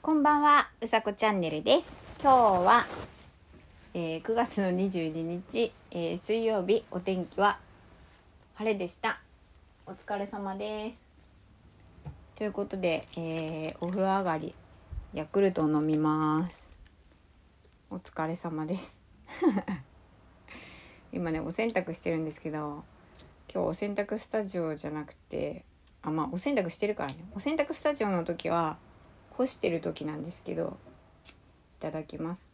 こんばんは、うさこチャンネルです。今日は、えー9月の22日、えー水曜日、お天気は晴れでした。お疲れ様です。ということで、えーお風呂上がり、ヤクルトを飲みます。お疲れ様です。今ね、お洗濯してるんですけど、今日お洗濯スタジオじゃなくて、あ、まあ、お洗濯してるからね。お洗濯スタジオの時は、干してる時なんですけどいただきます。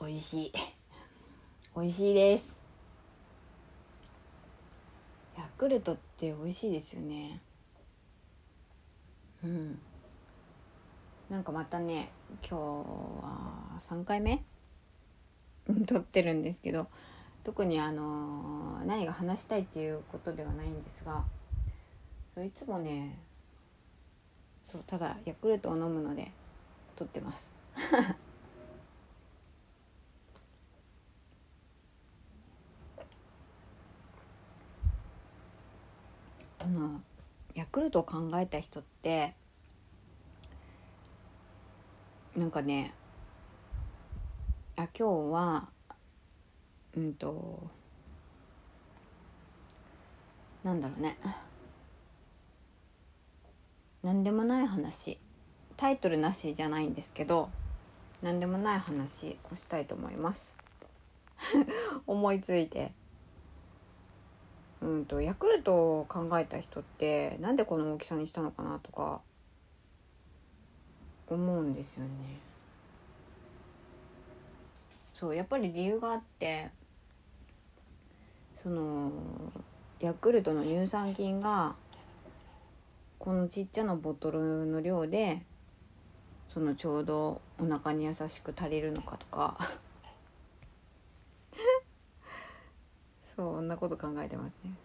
美味しい。美味しいです。ヤクルトって美味しいですよね。うん。なんかまたね今日は3回目？撮ってるんですけど特にあの何が話したいっていうことではないんですがいつもねそうただヤクルトを飲むので撮ってます。あのヤクルトを考えた人ってなんかねあ今日はうんとなんだろうね。何でもない話。タイトルなしじゃないんですけど何でもない話をしたいと思います。思いついて。うんとヤクルトを考えた人ってなんでこの大きさにしたのかなとか思うんですよね。そうやっぱり理由があってそのヤクルトの乳酸菌がこのちっちゃなボトルの量でそのちょうどお腹に優しく足りるのかとか。そんなこと考えてますね。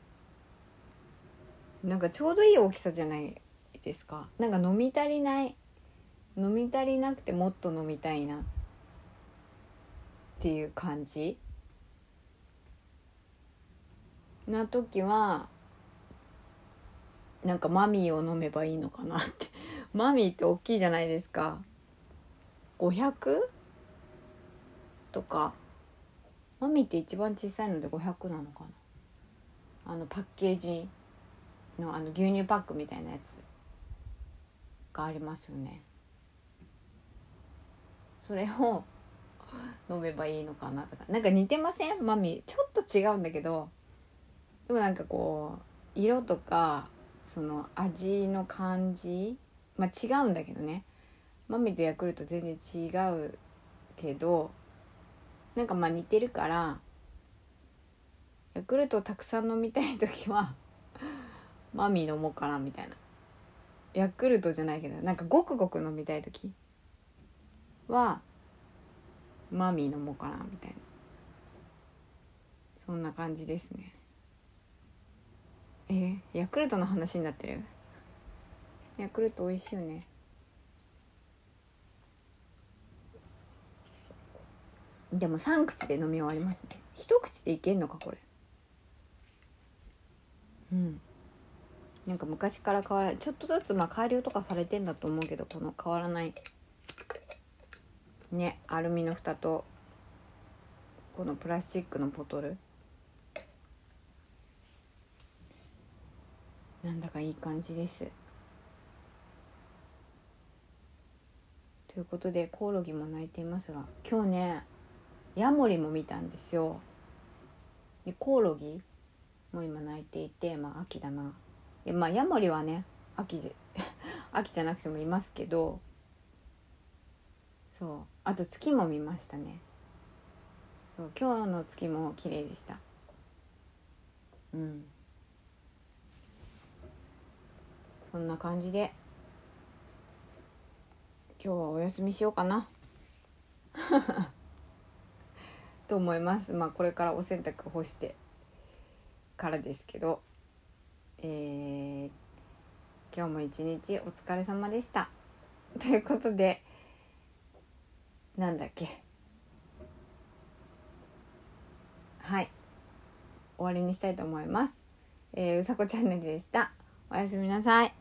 なんかちょうどいい大きさじゃないですか。なんか飲み足りない。飲み足りなくてもっと飲みたいな。っていう感じ。な時はなんかマミーを飲めばいいのかなって。マミーって大きいじゃないですか。500? とか。マミーって一番小さいので500なのかな。あのパッケージのあの牛乳パックみたいなやつがありますよね。それを飲めばいいのかなとか。なんか似てません？マミー。ちょっと違うんだけど。でもなんかこう色とかその味の感じまあ違うんだけどね。マミとヤクルト全然違うけどなんかまあ似てるからヤクルトをたくさん飲みたい時は マミ飲もうかなみたいな。ヤクルトじゃないけどなんかごくごく飲みたい時はマミー飲もうかなみたいな。そんな感じですね。えヤクルトの話になってる？ヤクルト美味しいよね。でも3口で飲み終わりますね。一口でいけんのかこれ。うん。なんか昔から変わらちょっとずつまあ改良とかされてんだと思うけどこの変わらない。ねアルミの蓋とこのプラスチックのボトルなんだかいい感じです。ということでコオロギも鳴いていますが今日ねヤモリも見たんですよ。でコオロギも今鳴いていてまあ秋だな。でまあヤモリはね秋じ 秋じゃなくてもいますけどそう。あと月も見ましたね。そう今日の月も綺麗でした。うん。そんな感じで。今日はお休みしようかな。と思います。まあこれからお洗濯干してからですけど。えー、今日も一日お疲れ様でした。ということでなんだっけ。はい。終わりにしたいと思います。えー、うさこチャンネルでした。おやすみなさい。